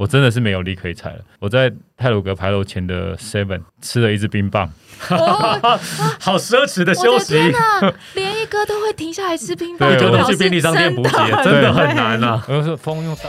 我真的是没有力可以踩了。我在泰鲁阁牌楼前的 Seven 吃了一支冰棒，哦 好奢侈的休息，连一哥都会停下来吃冰棒，对我就能表示去便利商店补给，真的很难啊。我就说风又大。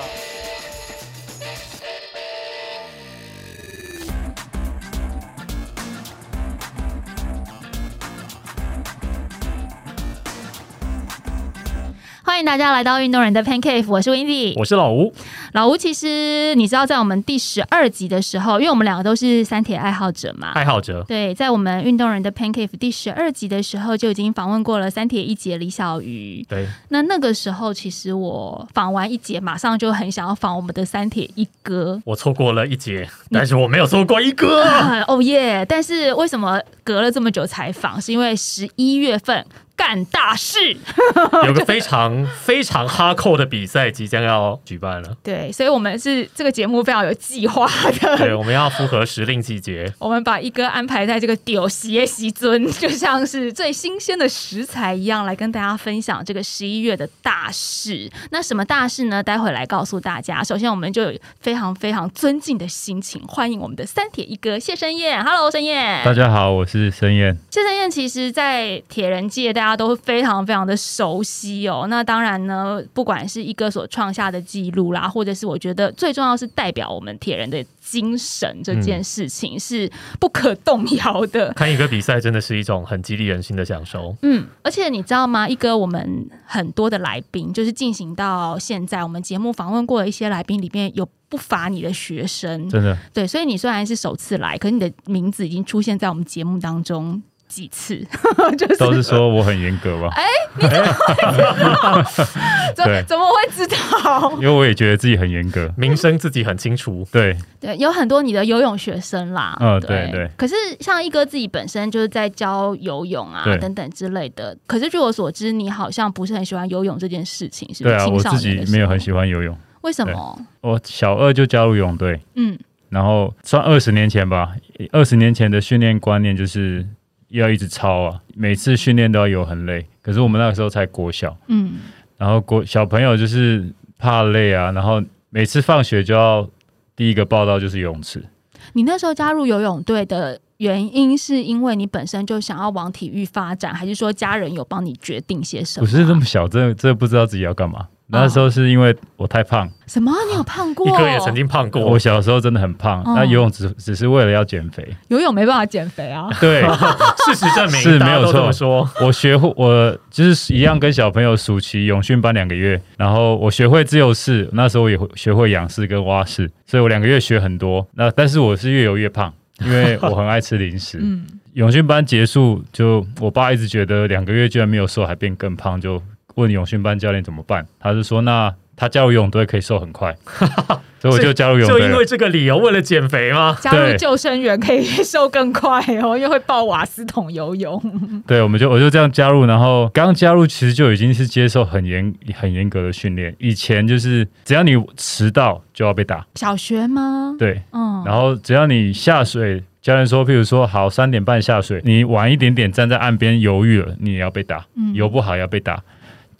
欢迎大家来到运动人的 Pancake，我是 Windy。我是老吴，老吴，其实你知道，在我们第十二集的时候，因为我们两个都是三铁爱好者嘛，爱好者，对，在我们运动人的 Pancake 第十二集的时候，就已经访问过了三铁一姐李小鱼。对，那那个时候，其实我访完一姐，马上就很想要访我们的三铁一哥。我错过了一姐，但是我没有错过一个。啊 哦耶！但是为什么隔了这么久才访？是因为十一月份干大事。有个非常非常哈扣的比赛即将要举办了，对，所以我们是这个节目非常有计划的 对，我们要符合时令季节。我们把一哥安排在这个丢鞋席尊，就像是最新鲜的食材一样，来跟大家分享这个十一月的大事。那什么大事呢？待会来告诉大家。首先，我们就有非常非常尊敬的心情，欢迎我们的三铁一哥谢生燕。Hello，生燕。大家好，我是生燕。谢生燕其实，在铁人界大家都非常非常的熟悉哦。那当然呢，不管是一哥所创下的记录啦，或者是我觉得最重要是代表我们铁人的精神这件事情是不可动摇的。看一个比赛真的是一种很激励人心的享受。嗯，而且你知道吗？一哥，我们很多的来宾，就是进行到现在，我们节目访问过的一些来宾里面有。不乏你的学生，真的，对，所以你虽然是首次来，可是你的名字已经出现在我们节目当中几次，就是都是说我很严格吧？怎对怎么会知道？因为我也觉得自己很严格。名声自己很清楚，对，对，有很多你的游泳学生啦。嗯对对可是像一哥自己本身就是在教游泳啊等等之类的。可是据我所知，你好像不是很喜欢游泳这件事情，是不是？对啊，我自己没有很喜欢游泳。为什么？我小二就加入泳队，嗯，然后算二十年前吧。二十年前的训练观念就是要一直抄啊，每次训练都要游很累。可是我们那个时候才国小，嗯，然后国小朋友就是怕累啊，然后每次放学就要第一个报道就是游泳池。你那时候加入游泳队的原因，是因为你本身就想要往体育发展，还是说家人有帮你决定些什么不啊？是这么小，真的真的不知道自己要干嘛。那时候是因为我太胖，什么？你有胖过？一哥也曾经胖过我。小时候真的很胖，哦那游泳只只是为了要减肥。游泳没办法减肥啊。对，事实证明是没有错说。我学会，我就是一样跟小朋友暑期泳训班两个月，然后我学会自由式，那时候也会学会仰式跟蛙式，所以我两个月学很多。那但是我是越游越胖，因为我很爱吃零食。嗯，泳训班结束，就我爸一直觉得两个月居然没有瘦，还变更胖，就问泳训班教练怎么办。他就说，那他加入游泳队可以瘦很快，所以我就加入游泳队就因为。这个理由，为了减肥吗？加入救生员可以瘦更快哦，因为会抱瓦斯桶游泳。对，我们就我就这样加入，然后刚加入其实就已经是接受很严很严格的训练。以前就是只要你迟到就要被打，小学吗？对，嗯，然后只要你下水，教练说，譬如说好三点半下水，你晚一点点站在岸边犹豫了，你也要被打，嗯游不好也要被打。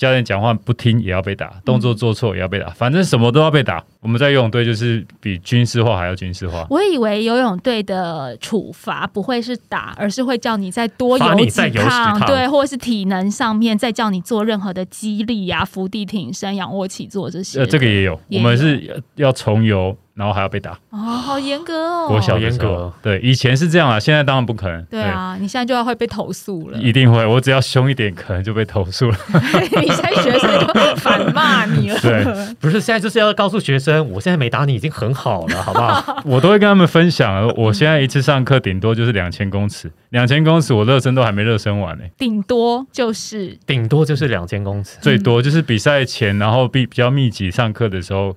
教练讲话不听也要被打，动作做错也要被打，反正什么都要被打。我们在游泳队就是比军事化还要军事化。我以为游泳队的处罚不会是打，而是会叫你再多游几趟，对，或是体能上面再叫你做任何的激励呀、伏地挺身、仰卧起坐这些的。呃，这个也有，也我们是要要重游，然后还要被打。哦，好严格哦。国小的时候好严格，对，以前是这样啊，现在当然不可能。对啊，你现在就要会被投诉了。一定会，我只要凶一点，可能就被投诉了。你现在学生就反骂你了。对不是，现在就是要告诉学生，我现在没打你已经很好了，好不好？我都会跟他们分享，我现在一次上课顶多就是两千公尺，两千公尺我热身都还没热身完呢、顶多就是顶多就是两千公尺。最多就是比赛前，然后比比较密集上课的时候，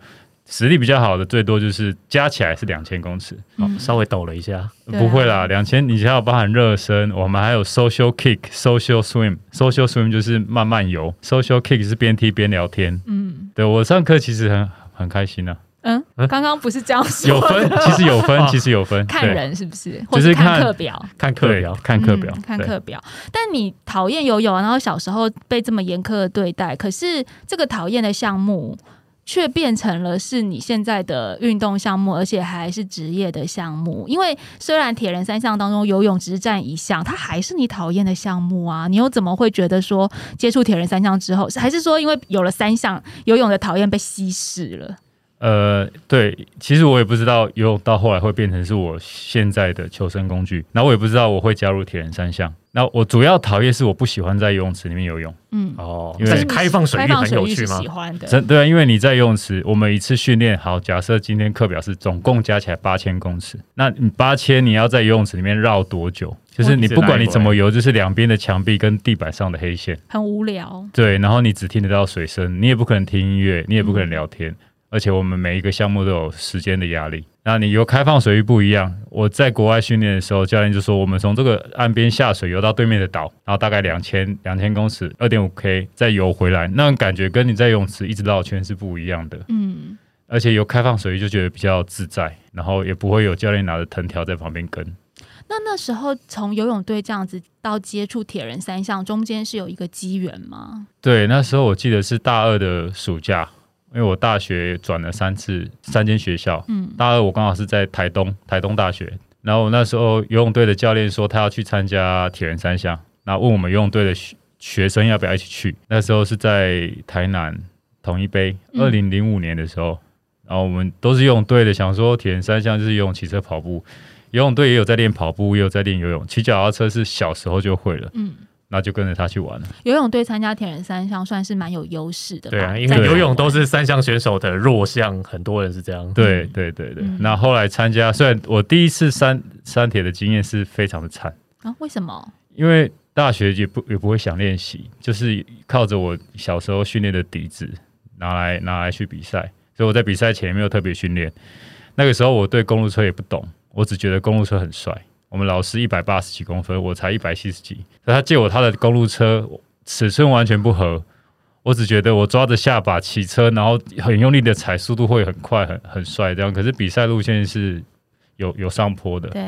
实力比较好的最多就是加起来是两千公尺，嗯。稍微抖了一下，啊。不会啦，两千你还要包含热身，我们还有 social kick、social swim，social swim 就是慢慢游，social kick 是边踢边聊天。嗯。对我上课其实很很开心啊，嗯，刚刚不是这样说有分，其实有分，其实有分，看人是不是？或是看就是看课表？看课表，看课表嗯，看课表。但你讨厌游泳，然后小时候被这么严苛的对待，可是这个讨厌的项目却变成了是你现在的运动项目，而且还是职业的项目。因为虽然铁人三项当中游泳只是占一项，它还是你讨厌的项目啊！你又怎么会觉得说接触铁人三项之后，还是说因为有了三项游泳的讨厌被稀释了？呃，对，其实我也不知道游泳到后来会变成是我现在的求生工具，然后我也不知道我会加入铁人三项。那我主要讨厌是我不喜欢在游泳池里面游泳。嗯，哦，因为开放水域很有趣吗喜？欢的，真对啊，因为你在游泳池，我们一次训练好，假设今天课表是总共加起来八千公尺，那你八千你要在游泳池里面绕多久？就是你不管你怎么游，就是两边的墙壁跟地板上的黑线。很无聊。对，然后你只听得到水声，你也不可能听音乐，你也不可能聊天，而且我们每一个项目都有时间的压力。那你游开放水域不一样，我在国外训练的时候，教练就说我们从这个岸边下水游到对面的岛，然后大概两千两千公尺，二点五 K 再游回来，那种感觉跟你在游泳池一直绕圈是不一样的。嗯，而且游开放水域就觉得比较自在，然后也不会有教练拿着藤条在旁边跟。那那时候从游泳队这样子到接触铁人三项，中间是有一个机缘吗？对，那时候我记得是大二的暑假，因为我大学转了三次三间学校，嗯，大二我刚好是在台东台东大学，然后我那时候游泳队的教练说他要去参加铁人三项，然后问我们游泳队的学学生要不要一起去。那时候是在台南统一杯，嗯。二零零五年的时候，然后我们都是游泳队的，想说铁人三项就是游泳、骑车、跑步。游泳队也有在练跑步，也有在练游泳，骑脚踏车是小时候就会了，嗯，那就跟着他去玩了。游泳队参加铁人三项算是蛮有优势的。对啊，因为游泳都是三项选手的弱项，很多人是这样。对对对对，嗯那后来参加，虽然我第一次三三铁的经验是非常的惨，啊，为什么？因为大学也不也不会想练习，就是靠着我小时候训练的底子拿来拿来去比赛，所以我在比赛前也没有特别训练。那个时候我对公路车也不懂，我只觉得公路车很帅。我们老师一百八十几公分，我才一百七十几，他借我他的公路车，尺寸完全不合。我只觉得我抓着下巴骑车，然后很用力的踩，速度会很快，很很帅这样。可是比赛路线是有有上坡的，对，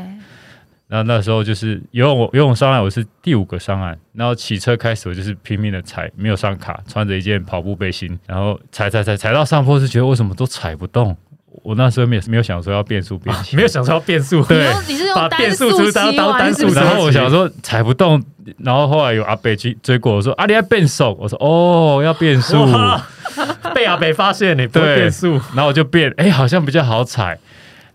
那那时候就是游泳，我游泳上岸我是第五个上岸，然后骑车开始我就是拼命的踩，没有上卡，穿着一件跑步背心，然后踩踩踩踩到上坡是觉得为什么都踩不动。我那时候没有没有想说要变速变速，没有想说要变速，对。你是用把单变速车速骑完当当单速然后我想说踩不动，然后后来有阿北去追过我说啊你要变速，我说哦要变速，被阿北发现你不变速，然后我就变，哎、好像比较好踩。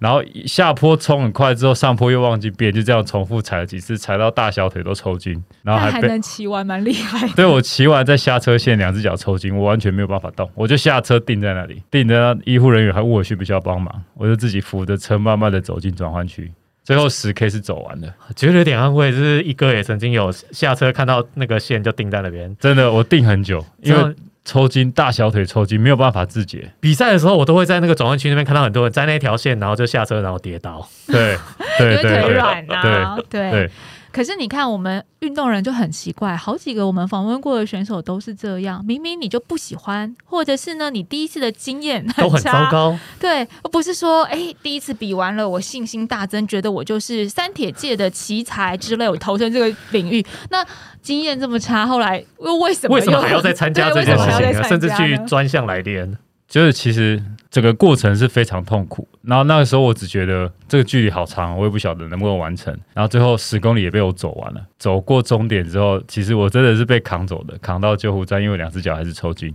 然后下坡冲很快之后，上坡又忘记变，就这样重复踩了几次，踩到大小腿都抽筋，然后还还能骑完，蛮厉害的。对我骑完再下车线，两只脚抽筋，我完全没有办法动，我就下车定在那里，定在那医护人员还问我需不需要帮忙，我就自己扶着车慢慢的走进转换区，最后十 K 是走完的，觉得有点安慰。就是一哥也曾经有下车看到那个线就定在那边。真的我定很久，因为抽筋大小腿抽筋没有办法自解，比赛的时候，我都会在那个转弯区那边看到很多人在那条线，然后就下车，然后跌倒。对对对 对软啊，对。对，可是你看，我们运动人就很奇怪，好几个我们访问过的选手都是这样。明明你就不喜欢，或者是呢，你第一次的经验 都很糟，糕，对，而不是说，哎，第一次比完了，我信心大增，觉得我就是三铁界的奇才之类，我投身这个领域。那经验这么差，后来又为什么为什么还 要再参加这件事情呢？甚至去专项来练，就是其实整个过程是非常痛苦。然后那个时候我只觉得这个距离好长，我也不晓得能不能完成。然后最后十公里也被我走完了。走过终点之后，其实我真的是被扛走的，扛到救护站，因为两只脚还是抽筋。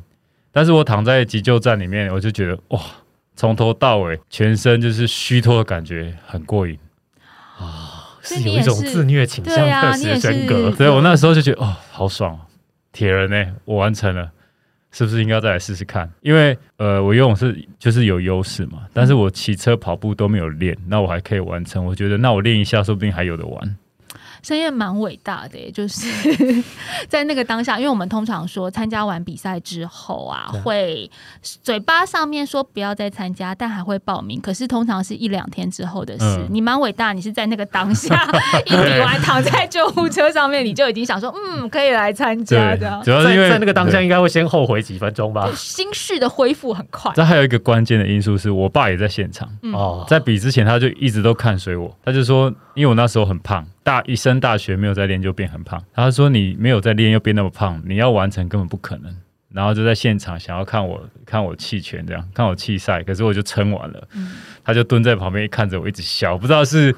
但是我躺在急救站里面，我就觉得哇，从头到尾全身就是虚脱的感觉，很过瘾。啊是有一种自虐倾向的你也是死神格。所以我那时候就觉得哦，好爽哦，铁人呢、我完成了，是不是应该再来试试看？因为呃，我游泳是就是有优势嘛，但是我骑车、跑步都没有练，那我还可以完成。我觉得那我练一下，说不定还有的玩。深夜蛮伟大的耶，就是在那个当下，因为我们通常说参加完比赛之后啊，会嘴巴上面说不要再参加，但还会报名。可是通常是一两天之后的事。嗯你蛮伟大，你是在那个当下 一比完躺在救护车上面，你就已经想说，嗯，可以来参加的，，主要是因为在在那个当下应该会先后悔几分钟吧？心绪的恢复很快。这还有一个关键的因素是我爸也在现场，嗯哦，在比之前他就一直都看随我，他就说，因为我那时候很胖，大一升大学没有在练就变很胖，他说你没有在练又变那么胖，你要完成根本不可能。然后就在现场想要看我看我弃权这样，看我弃赛，可是我就撑完了，嗯他就蹲在旁边看着我一直笑，不知道是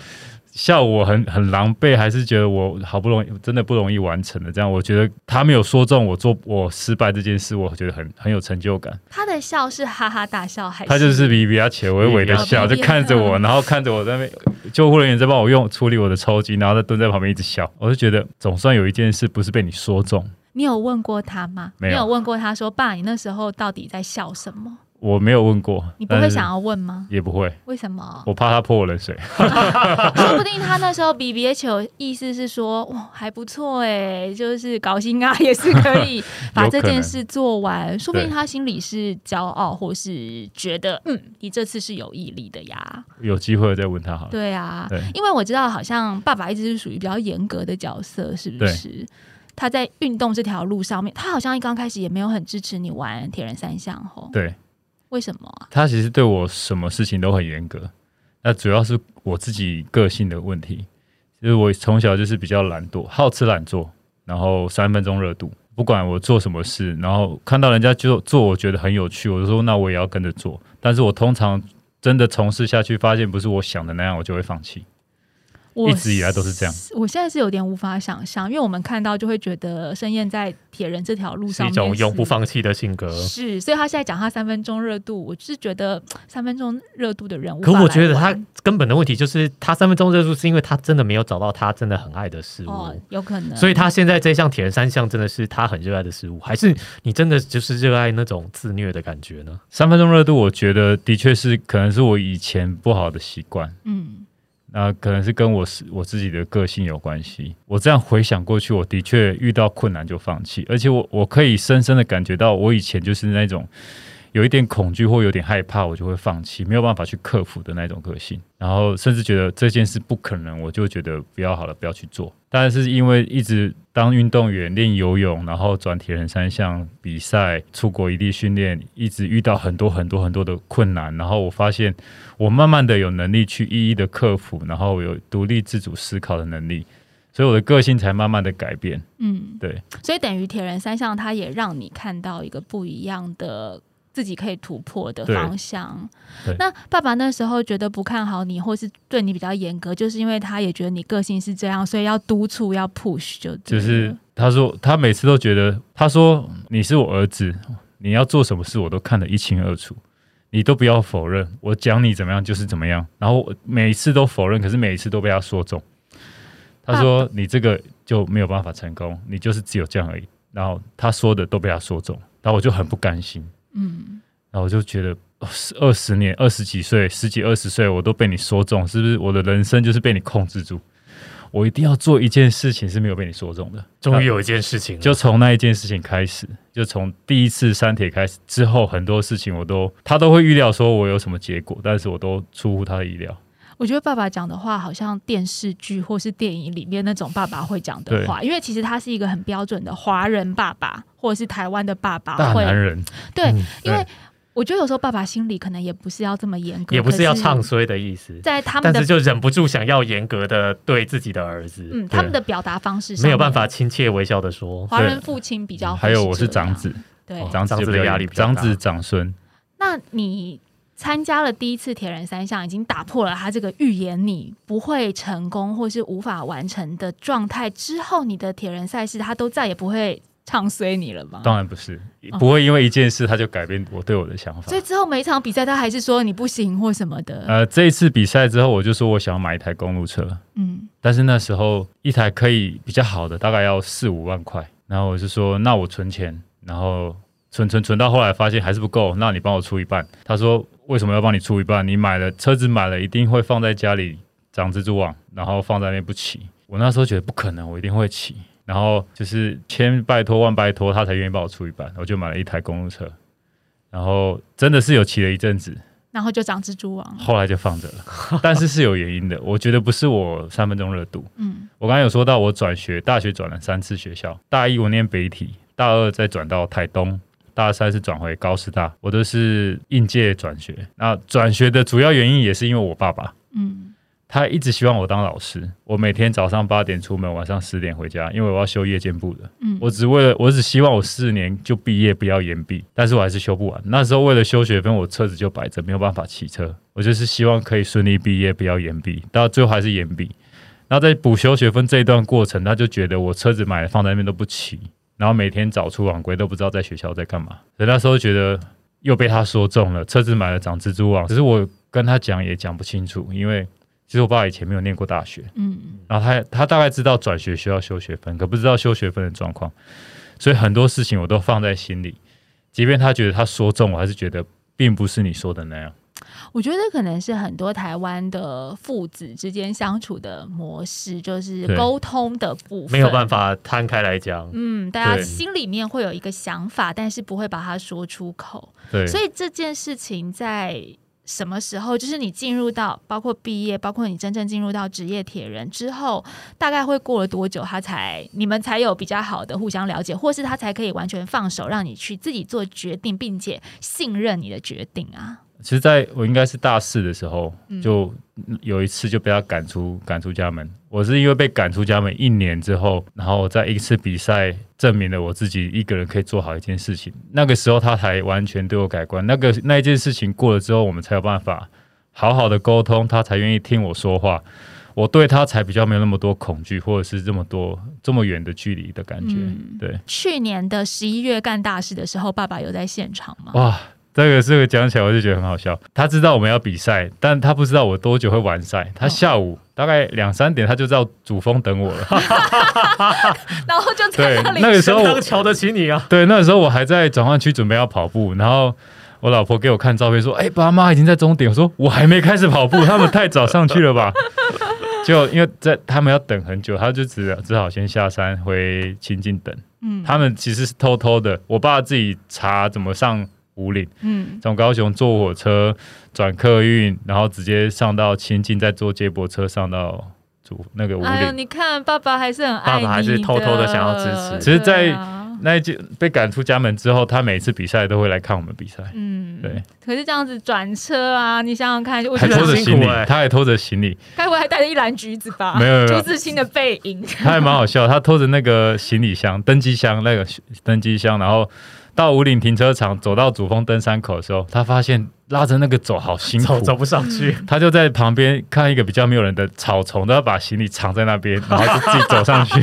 笑我很很狼狈，还是觉得我好不容易真的不容易完成的这样。我觉得他没有说中我做我失败这件事，我觉得很很有成就感。他的笑是哈哈大笑还是？他就是比比较且微微的笑，就看着我，嗯然后看着我在那边，救护人员在帮我用处理我的抽筋，然后他蹲在旁边一直笑。我就觉得总算有一件事不是被你说中，你有问过他吗？没有你有问过他说：“爸，你那时候到底在笑什么我没有问过，？”你不会想要问吗？也不会，为什么？我怕他泼我冷水。说不定他那时候 B B 球意思是说，哇，还不错哎，就是高薪啊，也是可以 把这件事做完。说不定他心里是骄傲，或是觉得，嗯，你这次是有毅力的呀。有机会再问他好了。对啊，对因为我知道，好像爸爸一直是属于比较严格的角色，是不是？他在运动这条路上面，他好像一刚开始也没有很支持你玩铁人三项吼。对为什么？他其实对我什么事情都很严格，那主要是我自己个性的问题，就是我从小就是比较懒惰，好吃懒做，然后三分钟热度，不管我做什么事，然后看到人家就做，我觉得很有趣，我就说那我也要跟着做，但是我通常真的从事下去，发现不是我想的那样，我就会放弃。我一直以来都是这样。我现在是有点无法想象，因为我们看到就会觉得盛燕在铁人这条路是上面一种永不放弃的性格。是，所以他现在讲他三分钟热度，我就是觉得三分钟热度的人物可我觉得他根本的问题就是，他三分钟热度是因为他真的没有找到他真的很爱的事物。哦，有可能，所以他现在这项铁人三项真的是他很热爱的事物，还是你真的就是热爱那种自虐的感觉呢？三分钟热度，我觉得的确是可能是我以前不好的习惯。嗯那可能是跟我是我自己的个性有关系。我这样回想过去，我的确遇到困难就放弃，而且我我可以深深的感觉到，我以前就是那种有一点恐惧或有点害怕，我就会放弃，没有办法去克服的那种个性。然后甚至觉得这件事不可能，我就觉得不要好了，不要去做。但是因为一直当运动员练游泳，然后转铁人三项比赛，出国异地训练，一直遇到很多很多很多的困难，然后我发现我慢慢的有能力去一一的克服，然后有独立自主思考的能力，所以我的个性才慢慢的改变。嗯，对，所以等于铁人三项，它也让你看到一个不一样的。自己可以突破的方向。那爸爸那时候觉得不看好你，或是对你比较严格，就是因为他也觉得你个性是这样，所以要督促、要 push 就就是他说他每次都觉得，他说你是我儿子，你要做什么事我都看得一清二楚，你都不要否认，我讲你怎么样就是怎么样，然后我每一次都否认，可是每一次都被他说中。他说你这个就没有办法成功，你就是只有这样而已。然后他说的都被他说中，然后我就很不甘心。嗯，然后我就觉得二十年、二十几岁、十几二十岁，我都被你说中，是不是我的人生就是被你控制住？我一定要做一件事情是没有被你说中的。终于有一件事情，就从那一件事情开始，就从第一次删帖开始之后，很多事情我都他都会预料说我有什么结果，但是我都出乎他的意料。我觉得爸爸讲的话好像电视剧或是电影里面那种爸爸会讲的话，因为其实他是一个很标准的华人爸爸，或者是台湾的爸爸大会男人，对，嗯因为我觉得有时候爸爸心里可能也不是要这么严格，也不是要唱衰的意思，在他们的但是就忍不住想要严格的对自己的儿子，嗯他们的表达方式上没有办，法亲切微笑的说，华人父亲比较会还有我是长，子，对。哦长长子的压力比较大长子长孙。那你参加了第一次铁人三项，已经打破了他这个预言你不会成功或是无法完成的状态之后，你的铁人赛事他都再也不会唱衰你了吗？当然不是，哦不会因为一件事他就改变我对我的想法所。以之后每一场比赛，他还是说你不行或什么的。呃，这一次比赛之后，我就说我想要买一台公路车，嗯但是那时候一台可以比较好的大概要四五万块，然后我就说那我存钱，然后存存存到后来发现还是不够，那你帮我出一半。他说为什么要帮你出一半？你买了车子买了一定会放在家里长蜘蛛网，然后放在那边不骑。我那时候觉得不可能，我一定会骑。然后就是千拜托万拜托，他才愿意帮我出一半，我就买了一台公路车，然后真的是有骑了一阵子，然后就长蜘蛛网。后来就放着了，但是是有原因的。我觉得不是我三分钟热度，嗯我刚才有说到我转学，大学转了三次学校，大一我念北体，大二再转到台东。大三是转回高师大，我都是应届转学。那转学的主要原因也是因为我爸爸，嗯他一直希望我当老师。我每天早上八点出门，晚上十点回家，因为我要修夜间部的。嗯我只为了，我只希望我四年就毕业，不要延毕。但是我还是修不完。那时候为了修学分，我车子就摆着，没有办法骑车。我就是希望可以顺利毕业，不要延毕。到最后还是延毕。那在补修学分这一段过程，他就觉得我车子买了放在那边都不骑，然后每天早出晚归都不知道在学校在干嘛。所以那时候觉得又被他说中了，车子买了长蜘蛛网。只是我跟他讲也讲不清楚，因为其实我爸以前没有念过大学，嗯，然后他他大概知道转学需要修学分，可不知道修学分的状况，所以很多事情我都放在心里。即便他觉得他说中，我还是觉得并不是你说的那样。我觉得可能是很多台湾的父子之间相处的模式，就是沟通的部分没有办。法摊开来讲。嗯，大家心里面会有一个想法，但是不会把它说出口。对，所以这件事情在什么时候，就是你进入到包括毕业，包括你真正进入到职业铁人之后，大概会过了多久，他才你们才有比较好的互相了解，或是他才可以完全放手，让你去自己做决定，并且信任你的决定啊？其实在我应该是大四的时候，嗯就有一次就被他赶出赶出家门。我是因为被赶出家门一年之后，然后在一次比赛证明了我自己一个人可以做好一件事情。那个时候他才完全对我改观。那个那一件事情过了之后，我们才有办法好好的沟通，他才愿意听我说话。我对他才比较没有那么多恐惧，或者是这么多这么远的距离的感觉。嗯对，去年的十一月干大事的时候，爸爸有在现场吗？哇，这个这个讲起来我就觉得很好笑。他知道我们要比赛，但他不知道我多久会完赛。他下午大概两三点，他就知道主峰等我了。然后就在那里，那个时候瞧得起你啊！对，那个时候我还在转换区准备要跑步，然后我老婆给我看照片说：“哎、爸妈已经在终点。”我说：“我还没开始跑步，他们太早上去了吧？”就因为在他们要等很久，他就只只好先下山回清境等。嗯他们其实是偷偷的，我爸自己查怎么上五岭，嗯。从高雄坐火车转客运，然后直接上到清境，再坐接驳车上到主那个五哎呦，岭。你看，爸爸还是很爱你爸爸还是偷偷的想要支持。只是在那一届被赶出家门之后，他每次比赛都会来看我们比赛，嗯，对。可是这样子转车啊，你想想看，我还觉得拖着行李，辛苦欸他还拖着行李，该不会还带着一篮橘子吧？没有朱自清的背影。他还蛮好笑，他拖着那个行李箱、登机箱那个登机箱，然后到五岭停车场，走到主峰登山口的时候，他发现拉着那个走好辛苦走，走不上去，他就在旁边看一个比较没有人的草丛，都要把行李藏在那边，然后就自己走上去。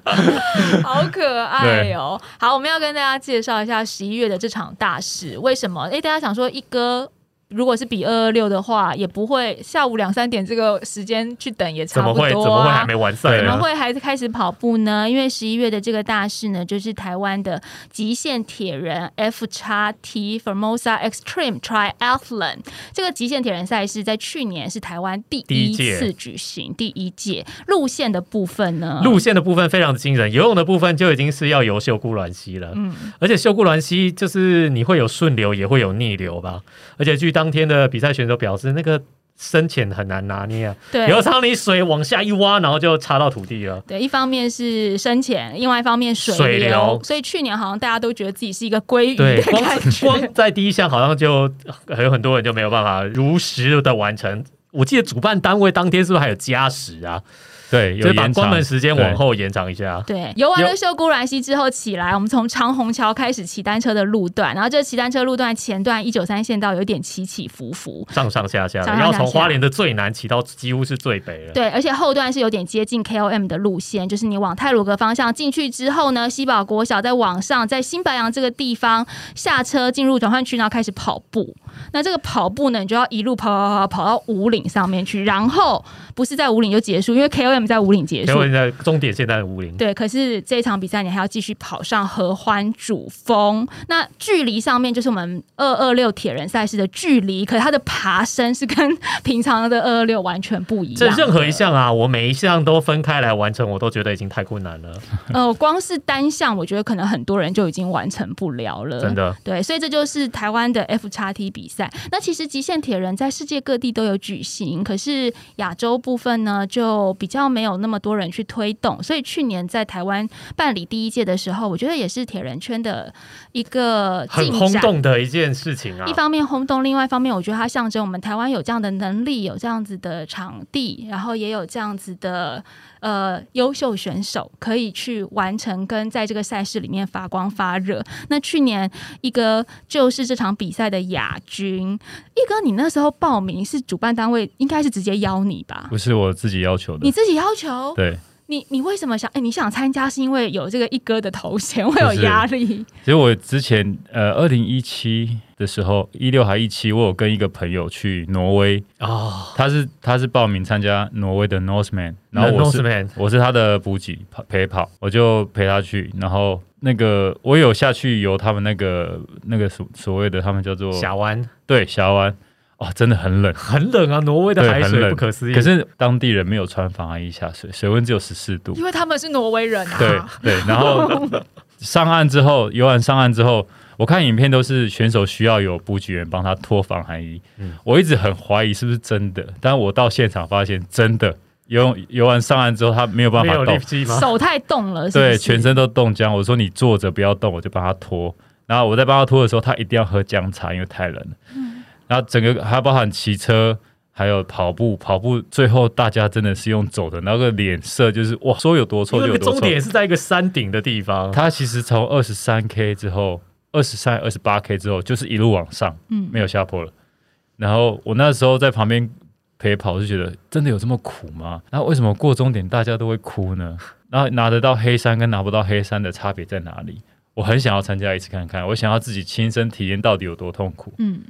好可爱哦！好，我们要跟大家介绍一下十一月的这场大事。为什么？哎，大家想说一哥。如果是比二二六的话，也不会下午两三点这个时间去等，也差不多、啊。会怎么会还没完赛对怎么？会还是开始跑步呢？因为十一月的这个大事呢，就是台湾的极限铁人 F 叉 T Formosa Extreme Triathlon 这个极限铁人赛事，在去年是台湾第一第一届次举行，第一届路线的部分呢，路线的部分非常惊人，游泳的部分就已经是要游秀姑峦溪了。嗯而且秀姑峦溪就是你会有顺流，也会有逆流吧。而且据当天的比赛选手表示，那个深浅很难拿捏啊，对，有时候你水往下一挖，然后就插到土地了。对，一方面是深浅，另外一方面水水流所以去年好像大家都觉得自己是一个鲑鱼光感觉。光在第一项好像就还有很多人就没有办法如实的完成。我记得主办单位当天是不是还有加时啊？对，就把有延长关门时间往后延长一下。对，游完了秀姑峦溪之后起来，我们从长虹桥开始骑单车的路段，然后这骑单车路段前段一九三线道有点起起伏伏，上上下下的，上上下下要从花莲的最南骑到几乎是最北了。对，而且后段是有点接近 KOM 的路线，就是你往泰鲁阁方向进去之后呢，西堡国小再往上，在新白杨这个地方下车进入转换区，然后开始跑步。那这个跑步呢，你就要一路跑跑跑跑到五岭上面去，然后不是在五岭就结束，因为 KOM 在五岭结束。在终点线在五岭，对，可是这一场比赛你还要继续跑上合欢主峰，那距离上面就是我们二二六铁人赛事的距离，可是它的爬升是跟 平常的二二六完全不一样。这任何一，项啊，我每一项都分开来完成，我都觉得已经太困难了，呃，光是单项，我觉得可能很多人就已经完成不了了。真的。对，所以这就是台湾的 F 叉 T 比比赛。那其实极限铁人在世界各地都有举行，可是亚洲部分呢，就比较没有那么多人去推动。所以去年在台湾办理第一届的时候，我觉得也是铁人圈的一个很轰。动的一件事情啊一。方面轰动，另外一方面，我觉得它象征我们台湾有这样的能力，有这样子的场地，然后也有这样子的呃优秀选手可以去完成跟在这个赛事里面发光发热。那去年一哥就是这场比赛的亚军，一哥你那时候报名是主办单位应该是直接邀你吧？不是我自己要求的你。自己要求？对，你你为什么想？哎、你想参加是因为有这个一哥的头衔，会有压力？其实我之前呃，二零一七的时候，一六还一七，我有跟一个朋友去挪威，哦，他是他是报名参加挪威的 Northman，然后我是 Northman 我是他的补给陪跑，我就陪他去，然后那个我有下去游他们那个那个所所谓的他们叫做峡湾。对峡湾，哦，真的很冷。很冷啊，挪威的海水不可思议。可是当地人没有穿防寒衣下水，水温只有十四度。因为他们是挪威人啊。对对，然后 上岸之后，游玩上岸之后，我看影片都是选手需要有补给员帮他脱防寒衣。嗯我一直很怀疑是不是真的，但我到现场发现真的，游游完上岸之后他没有办法动？手太冻了，对，全身都冻僵。我说你坐着不要动，我就帮他脱。然后我在帮他脱的时候，他一定要喝姜茶，因为太冷了。然后整个还包含骑车。还有跑步，跑步最后大家真的是用走的，那个脸色就是哇，说有多臭就有多臭。终点是在一个山顶的地方，它其实从二十三 K 之后，二十三、二十八 K 之后，就是一路往上，嗯没有下坡了。然后我那时候在旁边陪跑，就觉得真的有这么苦吗？然后为什么过终点大家都会哭呢？然后拿得到黑山跟拿不到黑山的差别在哪里？我很想要参加一次看看，我想要自己亲身体验到底有多痛苦。嗯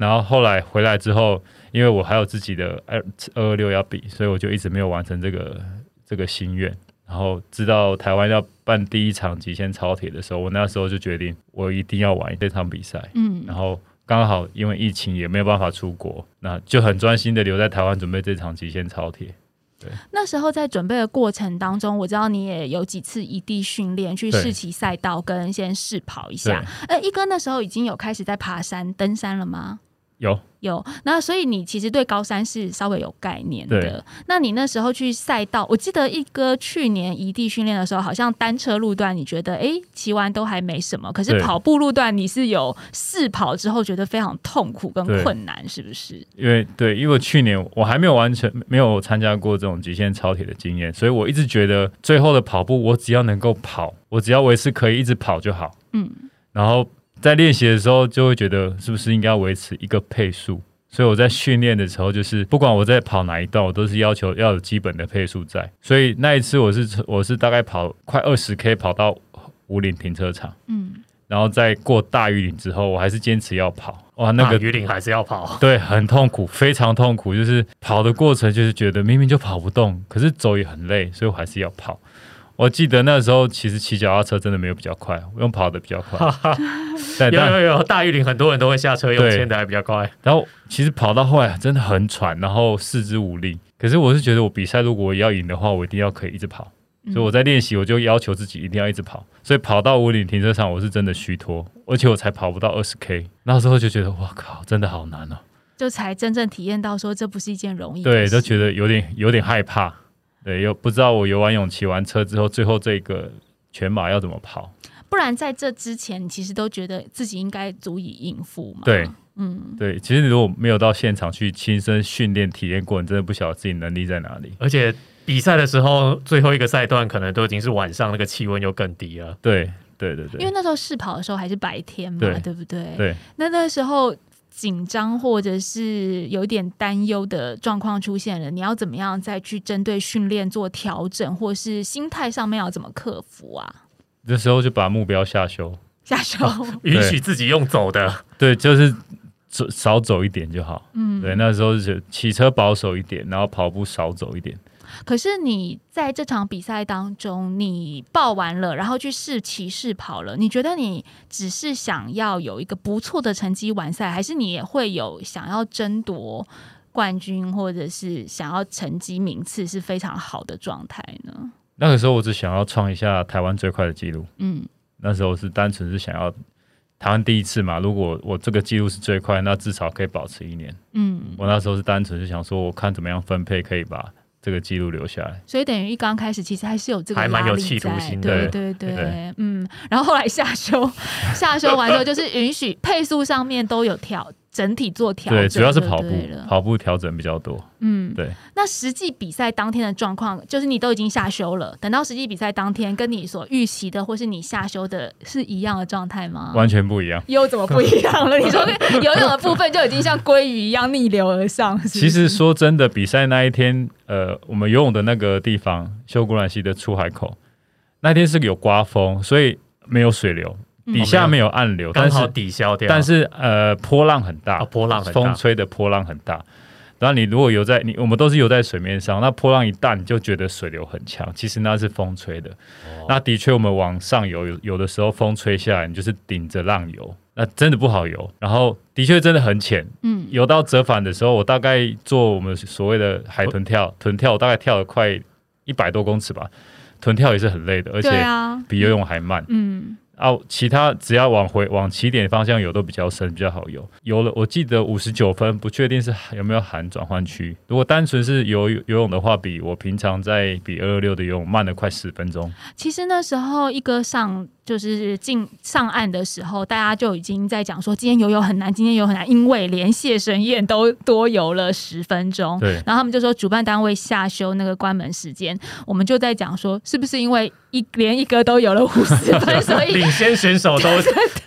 然后后来回来之后，因为我还有自己的二二二六要比，所以我就一直没有完成这个这个心愿。然后知道台湾要办第一场极限超铁的时候，我那时候就决定我一定要玩这场比赛。嗯然后刚好因为疫情也没有办法出国，那就很专心的留在台湾准备这场极限超铁。那时候在准备的过程当中，我知道你也有几次异地训练，去对试骑赛道跟先试跑一下。呃，一哥那时候已经有开始在爬山、登山了吗？有有，那所以你其实对高山是稍微有概念对的。那你那时候去赛道，我记得一哥去年异地训练的时候，好像单车路段你觉得哎骑完都还没什么，可是跑步路段你是有试跑之后觉得非常痛苦跟困难，是不是？因为对，因为去年我还没有完全没有参加过这种极限超铁的经验，所以我一直觉得最后的跑步，我只要能够跑，我只要维持可以一直跑就好。嗯，然后在练习的时候，就会觉得是不是应该要维持一个配速。所以我在训练的时候，就是不管我在跑哪一段，我都是要求要有基本的配速在。所以那一次我是我是大概跑快二十 K 跑到五岭停车场，嗯，然后在过大雨岭之后，我还是坚持要跑。哇，那那个个鱼岭还是要跑，对，很痛苦，非常痛苦。就是跑的过程，就是觉得明明就跑不动，可是走也很累，所以我还是要跑。我记得那时候其实骑脚踏车真的没有比较快，我用跑的比较快。对，有但有有，大玉岭很多人都会下车用对牵的还比较快。然后其实跑到后来真的很喘，然后四肢无力。可是我是觉得我比赛如果我要赢的话，我一定要可以一直跑。嗯所以我在练习，我就要求自己一定要一直跑。所以跑到五岭停车场，我是真的虚脱，而且我才跑不到二十 K。那时候就觉得，哇靠，真的好难哦。就才真正体验到说这不是一件容易的对，事都觉得有点有点害怕。对，又不知道我游完泳、骑完车之后，最后这个全马要怎么跑。不然在这之前，你其实都觉得自己应该足以应付嘛。对，嗯，对，其实如果没有到现场去亲身训练、体验过，你真的不晓得自己能力在哪里。而且比赛的时候，最后一个赛段可能都已经是晚上，那个气温又更低了。对，对，对，对，因为那时候试跑的时候还是白天嘛，对对不对？对。那那时候紧张或者是有点担忧的状况出现了，你要怎么样再去针对训练做调整，或是心态上面要怎么克服啊？这时候就把目标下修。下修，允许自己用走的，对，就是走少走一点就好。嗯，对，那时候是骑车保守一点，然后跑步少走一点。可是你在这场比赛当中，你报完了，然后去试骑试跑了，你觉得你只是想要有一个不错的成绩完赛，还是你也会有想要争夺冠军，或者是想要成绩名次是非常好的状态呢？那个时候我只想要创一下台湾最快的记录。嗯那时候是单纯是想要台湾第一次嘛，如果我这个记录是最快，那至少可以保持一年。嗯，我那时候是单纯是想说，我看怎么样分配可以把这个记录留下来。所以等于一刚开始其实还是有这个还蛮有企图心对的对对对嗯，然后后来下修，下修完之后就是允许配速上面都有调，整体做调整对，主要是跑步，跑步调整比较多。嗯，对。那实际比赛当天的状况，就是你都已经下休了，等到实际比赛当天，跟你所预习的或是你下休的是一样的状态吗？完全不一样。又怎么不一样了？你说游泳的部分就已经像鲑鱼一样逆流而上，是是其实说真的，比赛那一天，呃，我们游泳的那个地方，修古兰溪的出海口，那天是有刮风，所以没有水流，嗯底下没有暗流，刚好但是抵消掉。但是呃，波浪很大，啊波浪很大风吹的波浪很大。然后你如果游在你，我们都是游在水面上，那波浪一大，你就觉得水流很强，其实那是风吹的。哦那的确，我们往上游，有有的时候风吹下来，你就是顶着浪游，那真的不好游。然后的确真的很浅，嗯游到折返的时候，我大概做我们所谓的海豚跳，豚跳我大概跳了快一百多公尺吧，豚跳也是很累的，而且啊，比游泳还慢。嗯啊，其他只要往回往起点方向游都比较深，比较好游。游了，我记得五十九分，不确定是有没有含转换区。如果单纯是游游泳的话，比我平常在比二二六的游泳慢了快十分钟。其实那时候一哥上就是进上岸的时候，大家就已经在讲说，今天游泳很难，今天游很难，因为连谢神燕都多游了十分钟。对，然后他们就说，主办单位下修那个关门时间，我们就在讲说，是不是因为一连一哥都有了五十分，所以领先选手都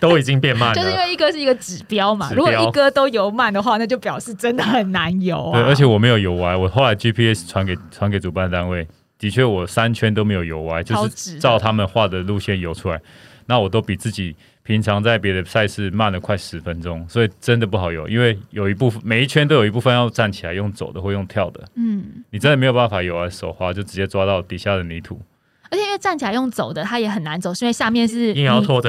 都已经变慢了，就是因为一哥是一个指标嘛。如果一哥都游慢的话，那就表示真的很难游啊。对，而且我没有游歪，我后来 GPS 传给传给主办单位，的确我三圈都没有游歪，就是照他们画的路线游出来。那我都比自己平常在别的赛事慢了快十分钟，所以真的不好游，因为有一部分每一圈都有一部分要站起来用走的或用跳的，嗯，你真的没有办法游啊，手滑就直接抓到底下的泥土。而且因为站起来用走的，它也很难走，是因为下面是硬要拖着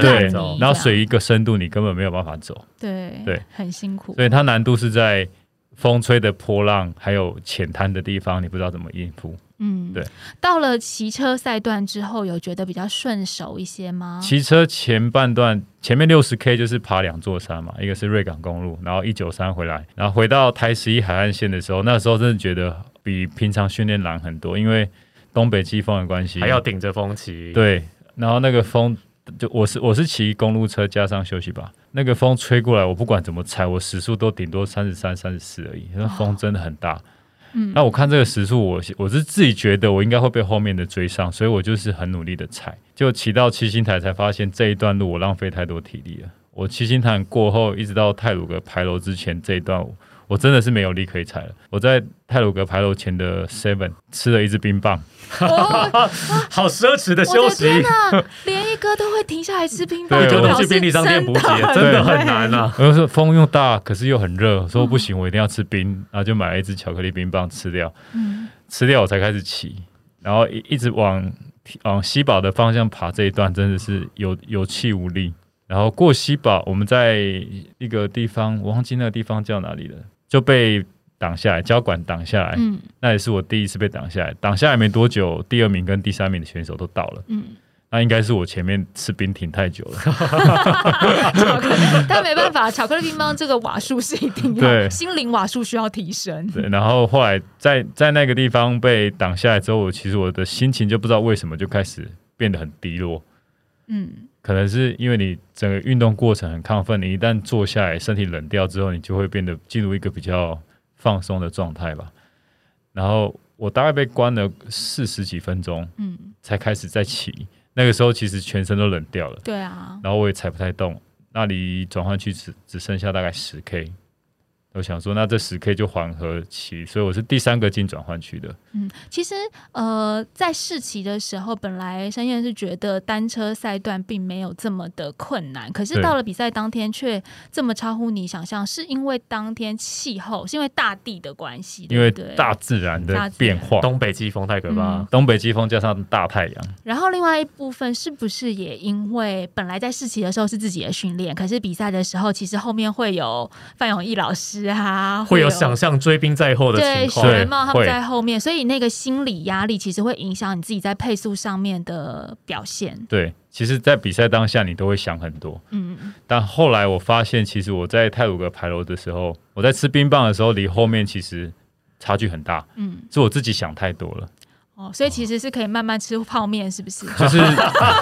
然后水一个深度你根本没有办法走，对对很辛苦。所以它难度是在风吹的波浪还有浅滩的地方，你不知道怎么应付。嗯，对。到了骑车赛段之后，有觉得比较顺手一些吗？骑车前半段前面六十 K 就是爬两座山嘛，一个是瑞港公路，然后一九三回来，然后回到台十一海岸线的时候，那时候真的觉得比平常训练难很多，因为东北季风的关系，还要顶着风骑，，对，然后那个风就我是我是骑公路车加上休息吧，那个风吹过来，我不管怎么踩，我时速都顶多三十三、三十四而已，那风真的很大。嗯。那我看这个时速，我我是自己觉得我应该会被后面的追上，所以我就是很努力的踩，就骑到七星台才发现这一段路我浪费太多体力了。我七星潭过后，一直到泰鲁阁牌楼之前这一段，我真的是没有力可以踩了。我在泰鲁阁牌楼前的 Seven 吃了一支冰棒，哦，好奢侈的休息，天哪，连一哥都会停下来吃冰棒，对就表示能去便利商店补给，真的很难啊。我就说风又大，可是又很热，说不行，我一定要吃冰，然后就买了一支巧克力冰棒吃掉，嗯。吃掉我才开始骑，然后一一直往往西堡的方向爬，这一段真的是有有气无力。然后过西堡，我们在一个地方，我忘记那个地方叫哪里了，就被挡下来，交管挡下来，嗯那也是我第一次被挡下来。挡下来没多久，第二名跟第三名的选手都到了，嗯，那应该是我前面吃冰停太久了。巧克力，但没办法，巧克力冰棒这个瓦数是一定要，对心灵瓦数需要提升。对，然后后来在在那个地方被挡下来之后，我其实我的心情就不知道为什么就开始变得很低落。嗯可能是因为你整个运动过程很亢奋，你一旦坐下来，身体冷掉之后，你就会变得进入一个比较放松的状态吧。然后我大概被关了四十几分钟，嗯，才开始再骑。那个时候其实全身都冷掉了，对啊，然后我也踩不太动，那里转换区只只剩下大概十 K。我想说，那这十 K 就缓和期，所以我是第三个进转换区的。嗯，其实呃，在试骑的时候，本来申燕是觉得单车赛段并没有这么的困难，可是到了比赛当天却这么超乎你想象，是因为当天气候，是因为大地的关系，因为对大自然的变化，东北季风太可怕嗯，东北季风加上大太阳，然后另外一部分是不是也因为本来在试骑的时候是自己的训练，可是比赛的时候其实后面会有范永义老师啊，会有想象追兵在后的对情况。学帽他们在后面，所以那个心理压力其实会影响你自己在配速上面的表现。对，其实，在比赛当下，你都会想很多。嗯，但后来我发现，其实我在泰鲁格牌楼的时候，我在吃冰棒的时候，离后面其实差距很大。嗯，是我自己想太多了。哦，所以其实是可以慢慢吃泡面，是不是？就是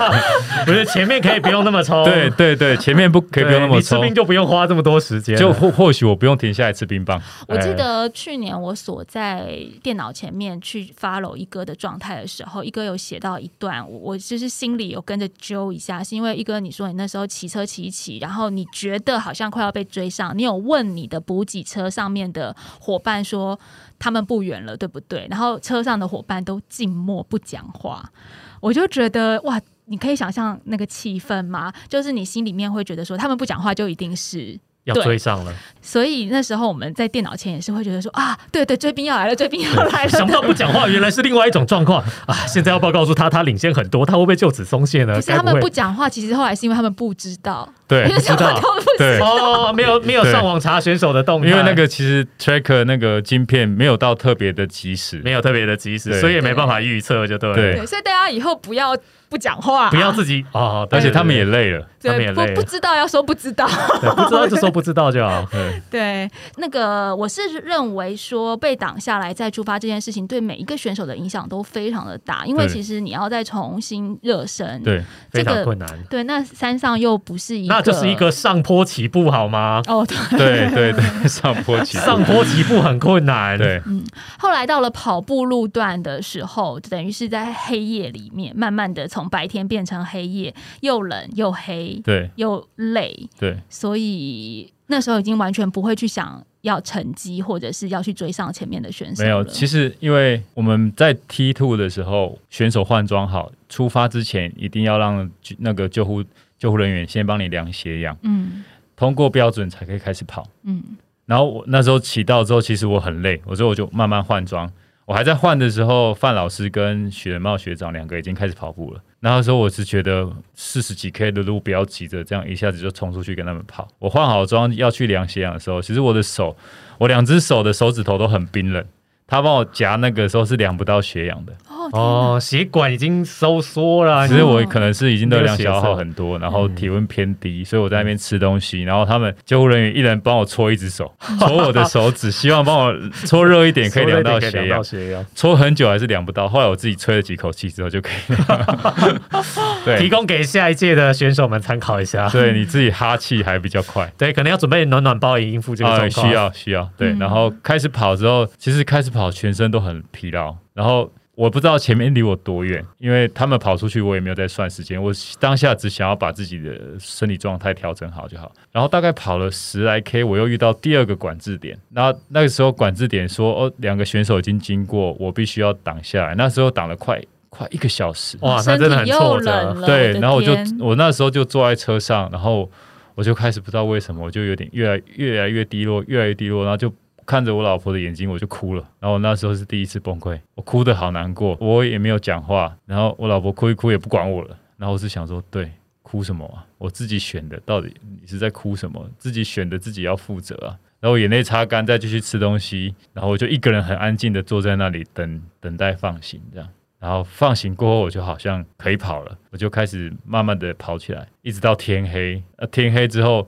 不是前面可以不用那么冲，对对对，前面不可以不用那么冲你吃冰，就不用花这么多时间，就或或许我不用停下来吃冰棒。我记哎得去年我锁在电脑前面去 follow 一哥的状态的时候，一哥有写到一段，我我就是心里有跟着揪一下，是因为一哥你说你那时候骑车骑一骑，然后你觉得好像快要被追上，你有问你的补给车上面的伙伴说他们不远了，对不对？然后车上的伙伴都静默不讲话，我就觉得哇。你可以想象那个气氛吗？就是你心里面会觉得说，他们不讲话就一定是要追上了，所以那时候我们在电脑前也是会觉得说啊，对对，追兵要来了，追兵要来了。想不到不讲话原来是另外一种状况。啊！现在要不要告诉他，他领先很多，他会不会就此松懈呢？可是他们不讲话，其实后来是因为他们不知道，对。因 为他们道。对。哦，没有没有上网查选手的动态，因为那个其实 tracker 那个晶片没有到特别的及时，没有特别的及时，所以也没办法预测，就对了。对。对，所以大家以后不要不讲话，不要自己哦，而且他们也累了。对不不知道要说不知道。不知道就说不知道就好。对，那个我是认为说被挡下来再出发这件事情，对每一个选手的影响都非常的大，因为其实你要再重新热身，对，非常困难，对，那山上又不是一个，那就是一个上坡起步好吗？哦，对。对对对，上坡起步上坡起步很困难，对嗯后来到了跑步路段的时候，等于是在黑夜里面，慢慢的从白天变成黑夜，又冷又黑对又累，对所以那时候已经完全不会去想要成绩，或者是要去追上前面的选手没有。其实因为我们在 T two 的时候，选手换装好，出发之前一定要让那个救护救护人员先帮你量血氧，嗯通过标准才可以开始跑。嗯然后我那时候起到之后，其实我很累，我说我就慢慢换装。我还在换的时候，范老师跟雪茂学长两个已经开始跑步了。那时候我是觉得四十几 K 的路不要急着这样一下子就冲出去跟他们跑。我换好装要去量血氧的时候，其实我的手，我两只手的手指头都很冰冷。他帮我夹那个时候是量不到血氧的，哦哦，血管已经收缩了，其实我可能是已经热量消耗很多，然后体温偏低，所以我在那边吃东西，然后他们救护人员一人帮我搓一只手，搓我的手指，希望帮我搓热一点，可以量到血量氧。搓很久还是量不到，后来我自己吹了几口气之后就可以量。对，提供给下一届的选手们参考一下。对你自己哈气还比较快。对，可能要准备暖暖包以应付这个啊，状况。需要需要，对，嗯。然后开始跑之后，其实开始跑全身都很疲劳，然后我不知道前面离我多远，因为他们跑出去，我也没有在算时间，我当下只想要把自己的身体状态调整好就好。然后大概跑了十来 K，我又遇到第二个管制点，然后那个时候管制点说，哦，两个选手已经经过，我必须要挡下来，那时候挡了快快一个小时，哇，那真的很挫折。对，然后我就我那时候就坐在车上，然后我就开始不知道为什么，我就有点越来越来越低落，越来越低落，然后就看着我老婆的眼睛，我就哭了。然后那时候是第一次崩溃，我哭的好难过，我也没有讲话，然后我老婆哭一哭也不管我了，然后我是想说，对，哭什么啊？我自己选的，到底你是在哭什么？自己选的自己要负责啊。然后眼泪擦干，再继续吃东西，然后我就一个人很安静的坐在那里等等待放行，这样。然后放行过后，我就好像可以跑了，我就开始慢慢的跑起来，一直到天黑。呃，天黑之后，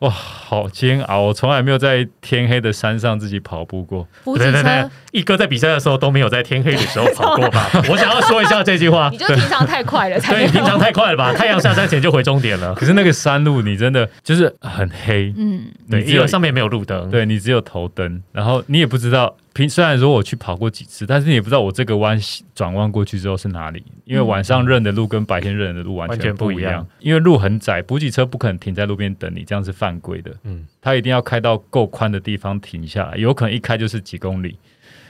哇，好煎熬！我从来没有在天黑的山上自己跑步过。补给对对对，，一哥在比赛的时候都没有在天黑的时候跑过吧？我想要说一下这句话你。就平常太快了，才对，有平常太快了吧？太阳下山前就回终点了。可是那个山路，你真的就是很黑，嗯对，你只有因为上面没有路灯。对你只有头灯，然后你也不知道。平虽然说我去跑过几次，但是你也不知道我这个弯转弯过去之后是哪里，因为晚上认的路跟白天认的路完完全全不一样不一样。因为路很窄，补给车不可能停在路边等你，这样是犯规的。嗯，他一定要开到够宽的地方停下来，有可能一开就是几公里，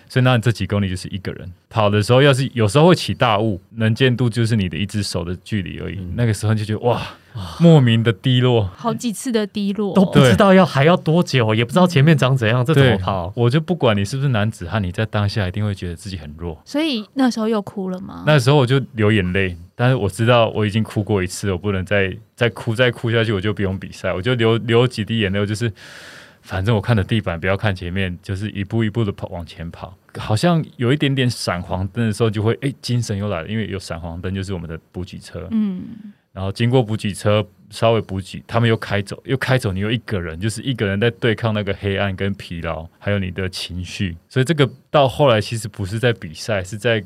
所以那你这几公里就是一个人跑的时候，要是有时候会起大雾，能见度就是你的一只手的距离而已。嗯那个时候就觉得哇，莫名的低落。好几次的低落，都不知道要还要多久，也不知道前面长怎样，这怎么跑？我就不管你是不是男子汉，你在当下一定会觉得自己很弱。所以那时候又哭了吗？那时候我就流眼泪，但是我知道我已经哭过一次，我不能再再哭，再哭下去我就不用比赛，我就流流几滴眼泪，我就是反正我看的地板，不要看前面，就是一步一步的跑往前跑。好像有一点点闪黄灯的时候，就会哎、精神又来了，因为有闪黄灯就是我们的补给车，嗯，然后经过补给车稍微补给，他们又开走，又开走，你又一个人，就是一个人在对抗那个黑暗跟疲劳，还有你的情绪。所以这个到后来其实不是在比赛，是在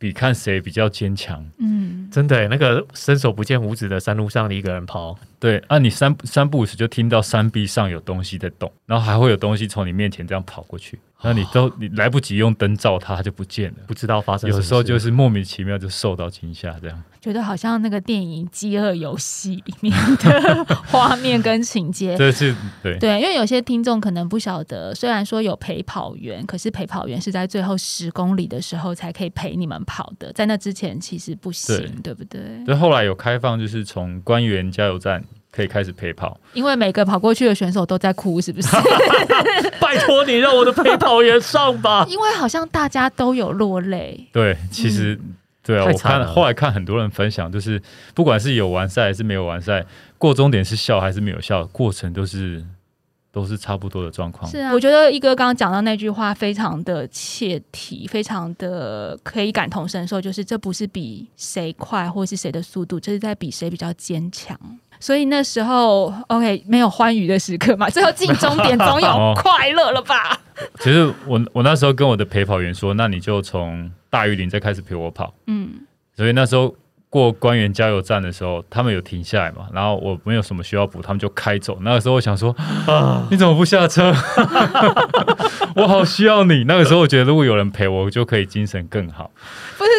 比看谁比较坚强。嗯，真的，那个伸手不见五指的山路上，你一个人跑，对，啊，你三三步五时就听到山壁上有东西在动，然后还会有东西从你面前这样跑过去，那你都你来不及用灯照它，它就不见了。不知道发生什么。有时候就是莫名其妙就受到惊吓，这样。觉得好像那个电影《饥饿游戏》里面的 画面跟情节。这是对对，因为有些听众可能不晓得，虽然说有陪跑员，可是陪跑员是在最后十公里的时候才可以陪你们跑的，在那之前其实不行，对对不对？所以后来有开放，就是从官员加油站可以开始陪跑。因为每个跑过去的选手都在哭，是不是？拜托你让我的陪跑员上吧。因为好像大家都有落泪。对，其实、对啊，我看后来看很多人分享，就是不管是有完赛还是没有完赛，过终点是笑还是没有笑，过程都是都是差不多的状况。是啊，我觉得一哥刚刚讲到那句话非常的切题，非常的可以感同身受，就是这不是比谁快或是谁的速度，这是在比谁比较坚强。所以那时候，OK，没有欢愉的时刻嘛，最后进终点总有哦快乐了吧？其实我我那时候跟我的陪跑员说，那你就从大玉林再开始陪我跑。嗯，所以那时候过官员加油站的时候，他们有停下来嘛，然后我没有什么需要补，他们就开走。那个时候我想说，啊，你怎么不下车？我好需要你。那个时候我觉得如果有人陪我，我就可以精神更好。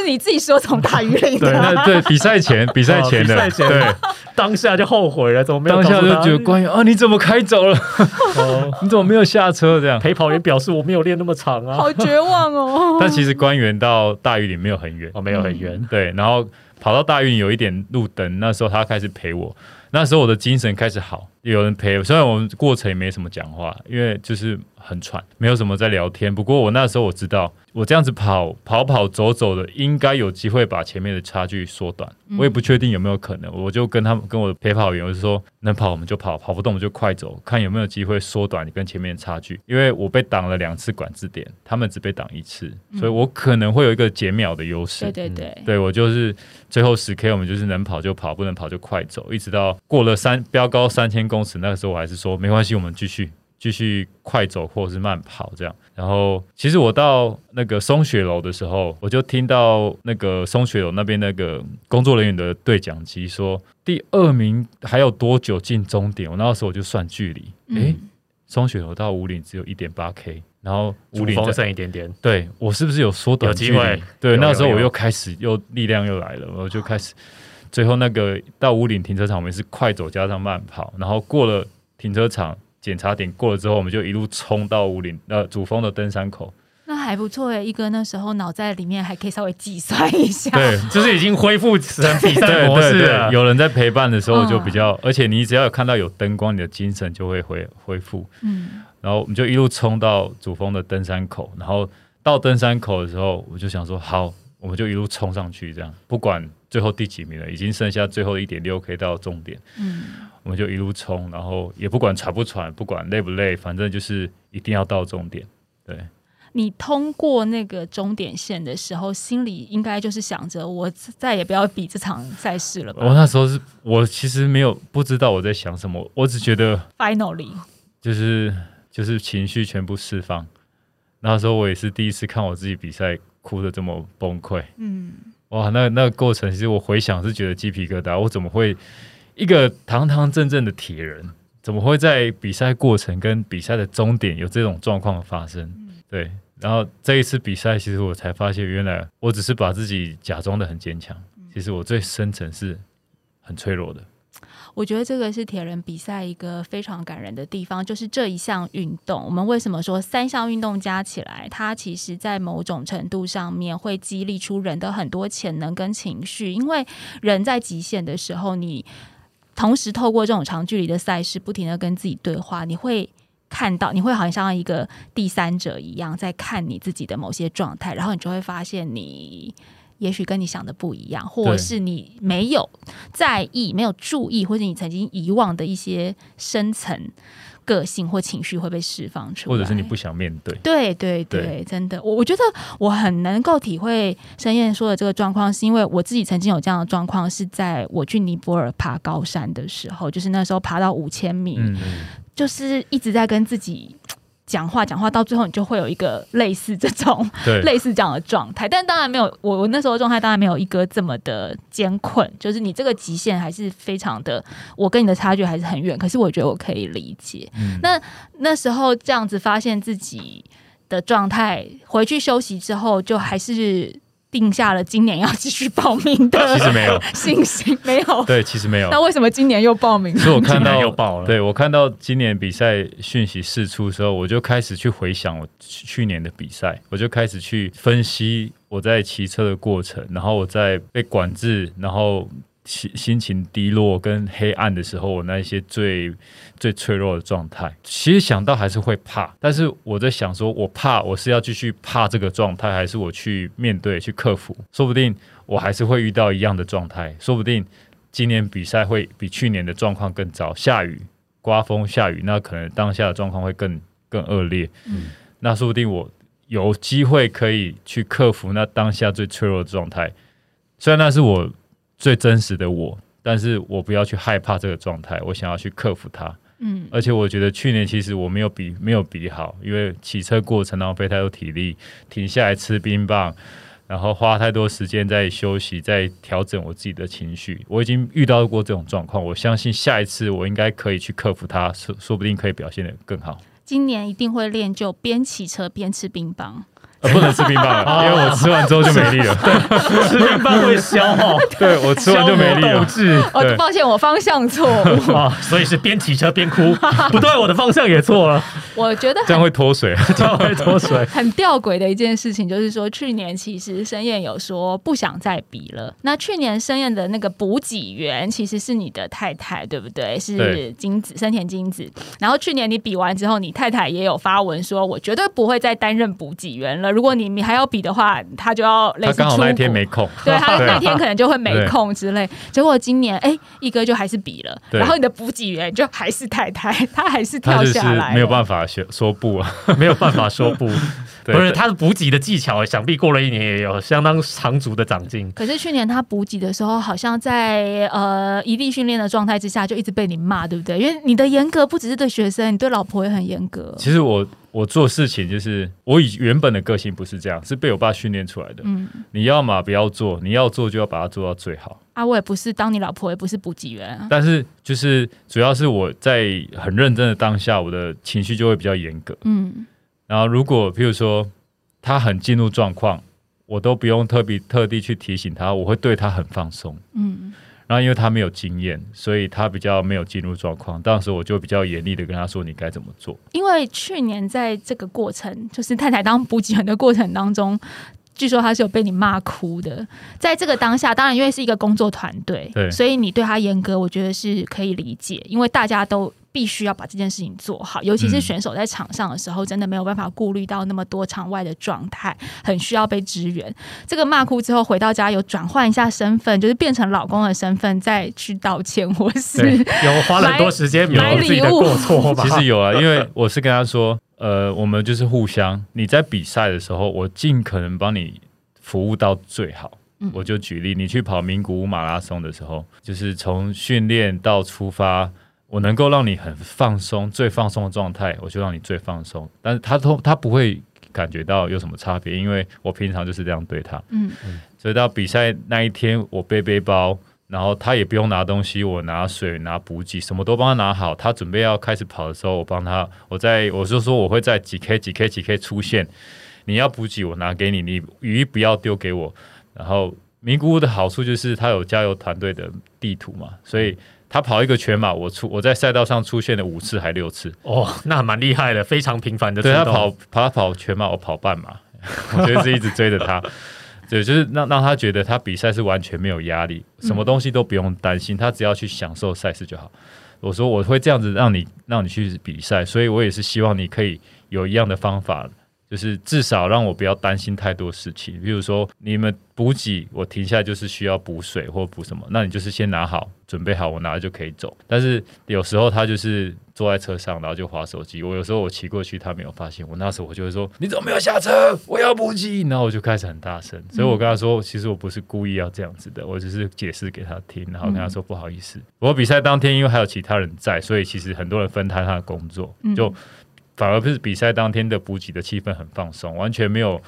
不是你自己说从大鱼领对，的，那对比赛前 比赛前的，哦比赛前对，当下就后悔了，怎么没有当下就他觉得官员啊，你怎么开走了？哦 你怎么没有下车？这样。陪跑员表示我没有练那么长啊，好绝望哦。但其实官员到大屿里没有很远，哦，没有很远，对，然后跑到大运有一点路灯，那时候他开始陪我，那时候我的精神开始好，有人陪。虽然我们过程也没什么讲话，因为就是很喘，没有什么在聊天。不过我那时候我知道，我这样子跑跑跑走走的，应该有机会把前面的差距缩短。我也不确定有没有可能，我就跟他们跟我的陪跑员，我就说能跑我们就跑，跑不动我们就快走，看有没有机会缩短你跟前面的差距。因为我被挡了两次管制点，他们只被挡一次，所以我可能会有一个减秒的优势。对对对，对我就是最后十 K，我们就是能跑就跑，不能跑就快走，一直到过了三标高三千公尺，那个时候我还是说没关系，我们继续继续快走或者是慢跑这样。然后其实我到那个松雪楼的时候，我就听到那个松雪楼那边那个工作人员的对讲机说，第二名还有多久进终点？我那时候我就算距离，诶，嗯，松雪楼到五岭只有一点八 K，然后五岭在剩一点点，对我是不是有缩短距离有机会。对，有那时候我又开始又力量又来了，我就开始最后那个到五岭停车场，我们是快走加上慢跑，然后过了停车场检查点过了之后，我们就一路冲到五岭呃主峰的登山口。那还不错诶，一哥那时候脑袋里面还可以稍微计算一下。对就是已经恢复成比赛对模对对，式了。有人在陪伴的时候就比嗯较，而且你只要有看到有灯光，你的精神就会恢恢复。嗯，然后我们就一路冲到主峰的登山口，然后到登山口的时候，我就想说好，我们就一路冲上去，这样不管最后第几名了，已经剩下最后一点六 K 到终点，嗯，我们就一路冲，然后也不管喘不喘，不管累不累，反正就是一定要到终点。对，你通过那个终点线的时候，心里应该就是想着我再也不要比这场赛事了吧我那时候是我其实没有不知道我在想什么，我只觉得？Finally，就是就是情绪全部释放。那时候我也是第一次看我自己比赛哭的这么崩溃。嗯，哇，那那个过程，其实我回想是觉得鸡皮疙瘩。我怎么会一个堂堂正正的铁人，怎么会在比赛过程跟比赛的终点有这种状况发生？对，然后这一次比赛，其实我才发现，原来我只是把自己假装的很坚强，其实我最深层是很脆弱的。我觉得这个是铁人比赛一个非常感人的地方，就是这一项运动，我们为什么说三项运动加起来，它其实在某种程度上面会激励出人的很多潜能跟情绪，因为人在极限的时候，你同时透过这种长距离的赛事，不停的跟自己对话，你会。看到你会好像一个第三者一样在看你自己的某些状态，然后你就会发现你也许跟你想的不一样，或者是你没有在意、没有注意，或者你曾经遗忘的一些深层个性或情绪会被释放出来，或者是你不想面对。对对对，对真的，我我觉得我很能够体会申燕说的这个状况，是因为我自己曾经有这样的状况，是在我去尼泊尔爬高山的时候，就是那时候爬到五千米，嗯，就是一直在跟自己。讲话讲话到最后，你就会有一个类似这种，类似这样的状态，但当然没有我我那时候状态当然没有一哥这么的艰困，就是你这个极限还是非常的，我跟你的差距还是很远，可是我觉得我可以理解。嗯。那那时候这样子发现自己的状态，回去休息之后，就还是定下了今年要继续报名的 其实没有，信心，没有。对，其实没有。那为什么今年又报名？所以我看到又报了对我看到今年比赛讯息释出的时候，我就开始去回想我去去年的比赛，我就开始去分析我在骑车的过程，然后我在被管制，然后心心情低落跟黑暗的时候，我那一些最最脆弱的状态。其实想到还是会怕，但是我在想说，我怕我是要继续怕这个状态，还是我去面对去克服？说不定我还是会遇到一样的状态，说不定今年比赛会比去年的状况更糟，下雨、刮风、下雨，那可能当下的状况会更更恶劣。嗯那说不定我有机会可以去克服那当下最脆弱的状态，虽然那是我最真实的我，但是我不要去害怕这个状态，我想要去克服它。嗯而且我觉得去年其实我没有比没有比好，因为骑车过程浪费太多体力，停下来吃冰棒，然后花太多时间在休息，在调整我自己的情绪。我已经遇到过这种状况，我相信下一次我应该可以去克服它，说说不定可以表现得更好。今年一定会练就边骑车边吃冰棒。呃、不能吃冰棒了，因为我吃完之后就没力了。吃冰棒会消耗，对我吃完就没力了。消磨斗志哦，抱歉，我方向错误。啊，所以是边骑车边哭，不对，我的方向也错了，我觉得这样会脱水。这样会脱水。很吊诡的一件事情，就是说去年其实申燕有说不想再比了。那去年申燕的那个补给员其实是你的太太，对不对？是金子生田金子。然后去年你比完之后，你太太也有发文说，我绝对不会再担任补给员了。如果你你还要比的话，他就要类似他刚好那一出国天没空，对他 对。那天可能就会没空之类。结果今年，哎，一哥就还是比了，然后你的补给员就还是太太，他还是跳下来，没有办法说说不啊。没有办法说不，对不是他的补给的技巧，想必过了一年也有相当长足的长进。可是去年他补给的时候，好像在呃一地训练的状态之下，就一直被你骂，对不对？因为你的严格不只是对学生，你对老婆也很严格。其实我我做事情就是我以原本的个性不是这样，是被我爸训练出来的。嗯，你要嘛不要做，你要做就要把它做到最好。啊，我也不是当你老婆，也不是补给员啊。但是就是主要是我在很认真的当下，我的情绪就会比较严格。嗯然后如果譬如说他很进入状况，我都不用特别特地去提醒他，我会对他很放松。嗯然后因为他没有经验，所以他比较没有进入状况，当时我就比较严厉的跟他说你该怎么做。因为去年在这个过程，就是太太当补给员的过程当中。据说他是有被你骂哭的，在这个当下，当然因为是一个工作团队，对所以你对他严格，我觉得是可以理解，因为大家都必须要把这件事情做好，尤其是嗯选手在场上的时候，真的没有办法顾虑到那么多场外的状态，很需要被支援。这个骂哭之后回到家，有转换一下身份，就是变成老公的身份，再去道歉，或是，有花了很多时间弥补自己的过错吧？其实有啊，因为我是跟他说，呃，我们就是互相，你在比赛的时候，我尽可能帮你服务到最好。嗯我就举例，你去跑名古屋马拉松的时候，就是从训练到出发，我能够让你很放松，最放松的状态，我就让你最放松。但是他通他不会感觉到有什么差别，因为我平常就是这样对他。嗯所以到比赛那一天，我背背包，然后他也不用拿东西，我拿水、拿补给，什么都帮他拿好。他准备要开始跑的时候，我帮他，我在我就说我会在几 K、几 K、几 K 出现。你要补给，我拿给你，你鱼不要丢给我。然后名古屋的好处就是它有加油团队的地图嘛，所以他跑一个全马，我出我在赛道上出现了五次还六次。哦，那蛮厉害的，非常频繁的。对他跑，他跑全马，我跑半马，我就是一直追着他。对，就是让让他觉得他比赛是完全没有压力，什么东西都不用担心，他只要去享受赛事就好。我说我会这样子让你让你去比赛，所以我也是希望你可以有一样的方法，就是至少让我不要担心太多事情。比如说你们补给，我停下来就是需要补水或补什么，那你就是先拿好，准备好，我拿了就可以走。但是有时候他就是坐在车上，然后就划手机。我有时候我骑过去，他没有发现，我那时候我就会说：“你怎么没有下车？我要补给。”然后我就开始很大声，所以我跟他说：“其实我不是故意要这样子的，我只是解释给他听，然后跟他说不好意思。不过比赛当天因为还有其他人在，所以其实很多人分摊他的工作，就。反而不是比赛当天的补给的气氛很放松，完全没有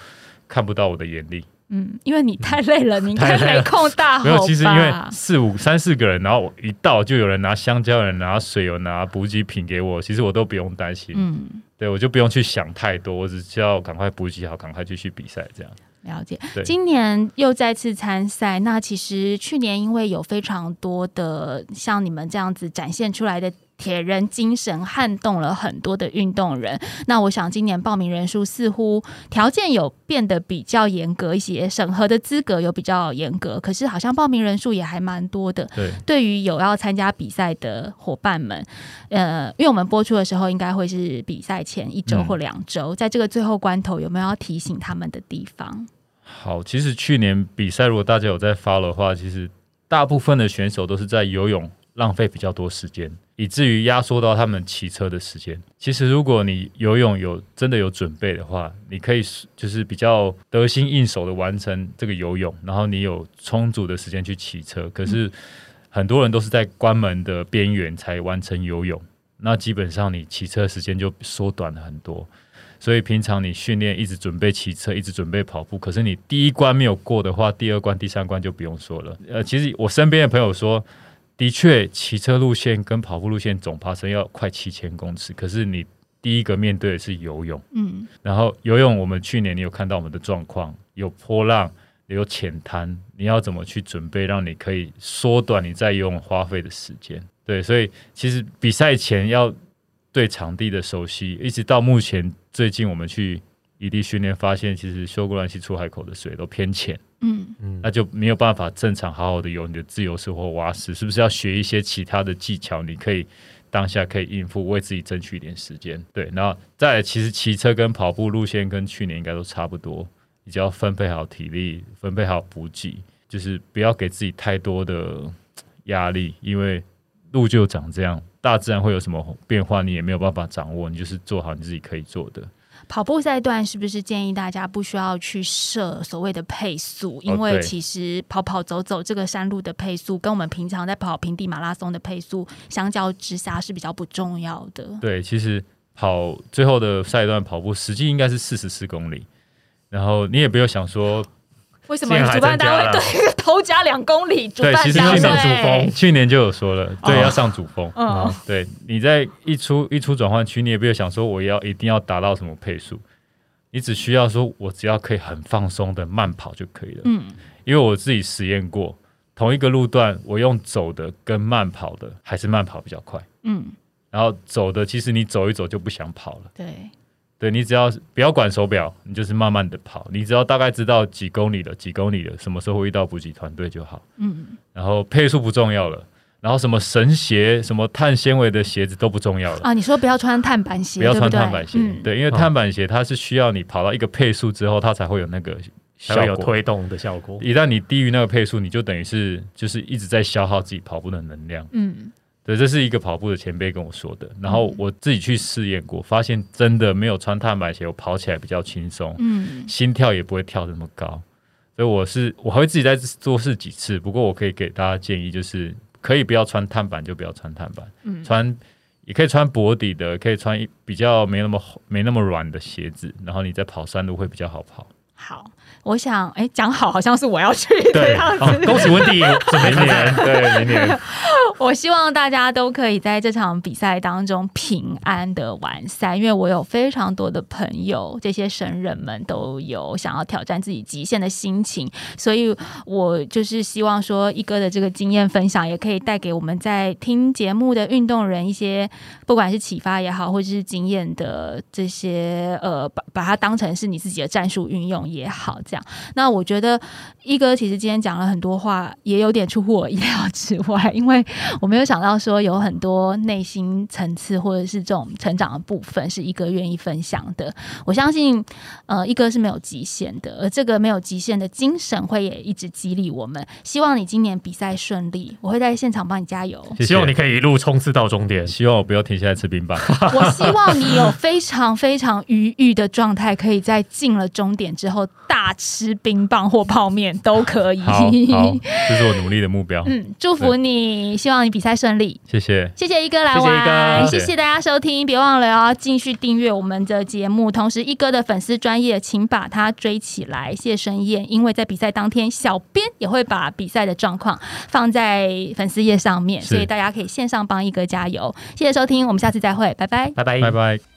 看不到我的眼力。嗯，因为你太累了，你应该 没空大吼没有，其实因为四五三四个人，然后我一到就有人拿香蕉，有人拿水，有拿补给品给我，其实我都不用担心。嗯，对我就不用去想太多，我只需要赶快补给好，赶快继续比赛这样。了解，今年又再次参赛。那其实去年因为有非常多的像你们这样子展现出来的。铁人精神撼动了很多的运动人。那我想，今年报名人数似乎条件有变得比较严格一些，审核的资格有比较严格。可是好像报名人数也还蛮多的。对，对于有要参加比赛的伙伴们，呃，因为我们播出的时候应该会是比赛前一周或两周，在这个最后关头，有没有要提醒他们的地方？好，其实去年比赛，如果大家有在发的话，其实大部分的选手都是在游泳浪费比较多时间。以至于压缩到他们骑车的时间。其实，如果你游泳有真的有准备的话，你可以就是比较得心应手的完成这个游泳，然后你有充足的时间去骑车。可是很多人都是在关门的边缘才完成游泳，那基本上你骑车时间就缩短了很多。所以平常你训练一直准备骑车，一直准备跑步，可是你第一关没有过的话，第二关、第三关就不用说了。呃，其实我身边的朋友说。的确，骑车路线跟跑步路线总爬升要快七千公尺。可是你第一个面对的是游泳，嗯，然后游泳，我们去年你有看到我们的状况，有波浪，有浅滩，你要怎么去准备，让你可以缩短你在游泳花费的时间？对，所以其实比赛前要对场地的熟悉，一直到目前最近我们去异地训练，发现其实修过兰溪出海口的水都偏浅。嗯嗯，那就没有办法正常好好的游你的自由式或蛙式，是不是要学一些其他的技巧？你可以当下可以应付，为自己争取一点时间。对，然后再其实骑车跟跑步路线跟去年应该都差不多，你只要分配好体力，分配好补给，就是不要给自己太多的压力，因为路就长这样，大自然会有什么变化，你也没有办法掌握，你就是做好你自己可以做的。跑步赛段是不是建议大家不需要去设所谓的配速？因为其实跑跑走走这个山路的配速，跟我们平常在跑平地马拉松的配速相较之下是比较不重要的。对，其实跑最后的赛段跑步实际应该是四十四公里，然后你也不要想说。为什么主办单位对头加两公里？对，其实去年主峰去年就有说了，对，要上主峰。嗯，对，你在一出一出转换区，你也不要想说我要一定要达到什么配速，你只需要说我只要可以很放松的慢跑就可以了。嗯，因为我自己实验过，同一个路段，我用走的跟慢跑的，还是慢跑比较快。嗯，然后走的，其实你走一走就不想跑了。对。对你只要不要管手表，你就是慢慢的跑，你只要大概知道几公里了，几公里了，什么时候会遇到补给团队就好。嗯，然后配速不重要了，然后什么神鞋、什么碳纤维的鞋子都不重要了啊！你说不要穿碳板鞋，不要穿碳板鞋，对，因为碳板鞋它是需要你跑到一个配速之后，它才会有那个效果，有推动的效果。一旦你低于那个配速，你就等于是就是一直在消耗自己跑步的能量。嗯。对，这是一个跑步的前辈跟我说的，然后我自己去试验过，发现真的没有穿碳板鞋，我跑起来比较轻松，嗯，心跳也不会跳那么高，所以我是我还会自己再多试几次。不过我可以给大家建议，就是可以不要穿碳板就不要穿碳板，嗯，穿也可以穿薄底的，可以穿比较没那么没那么软的鞋子，然后你在跑山路会比较好跑。好。我想，哎，讲好好像是我要去的样子。恭喜温迪，明年对明年。我希望大家都可以在这场比赛当中平安的完赛，因为我有非常多的朋友，这些神人们都有想要挑战自己极限的心情，所以我就是希望说，一哥的这个经验分享也可以带给我们在听节目的运动人一些，不管是启发也好，或者是经验的这些，呃，把把它当成是你自己的战术运用。也好，这样。那我觉得一哥其实今天讲了很多话，也有点出乎我意料之外，因为我没有想到说有很多内心层次或者是这种成长的部分是一哥愿意分享的。我相信，呃，一哥是没有极限的，而这个没有极限的精神会也一直激励我们。希望你今年比赛顺利，我会在现场帮你加油。谢谢希望你可以一路冲刺到终点。希望我不要停下来吃冰棒。我希望你有非常非常愉悦的状态，可以在进了终点之后大吃冰棒或泡面都可以。这是我努力的目标。嗯，祝福你，希望你比赛顺利。谢谢。谢谢一哥来谢谢一玩，谢谢大家收听，别忘了要继续订阅我们的节目。同时，一哥的粉丝专业，请把他追起来。谢申燕，因为在比赛当天，小编也会把比赛的状况放在粉丝页上面，所以大家可以线上帮一哥加油。谢谢收听，我们下次再会，拜拜。拜拜，拜拜。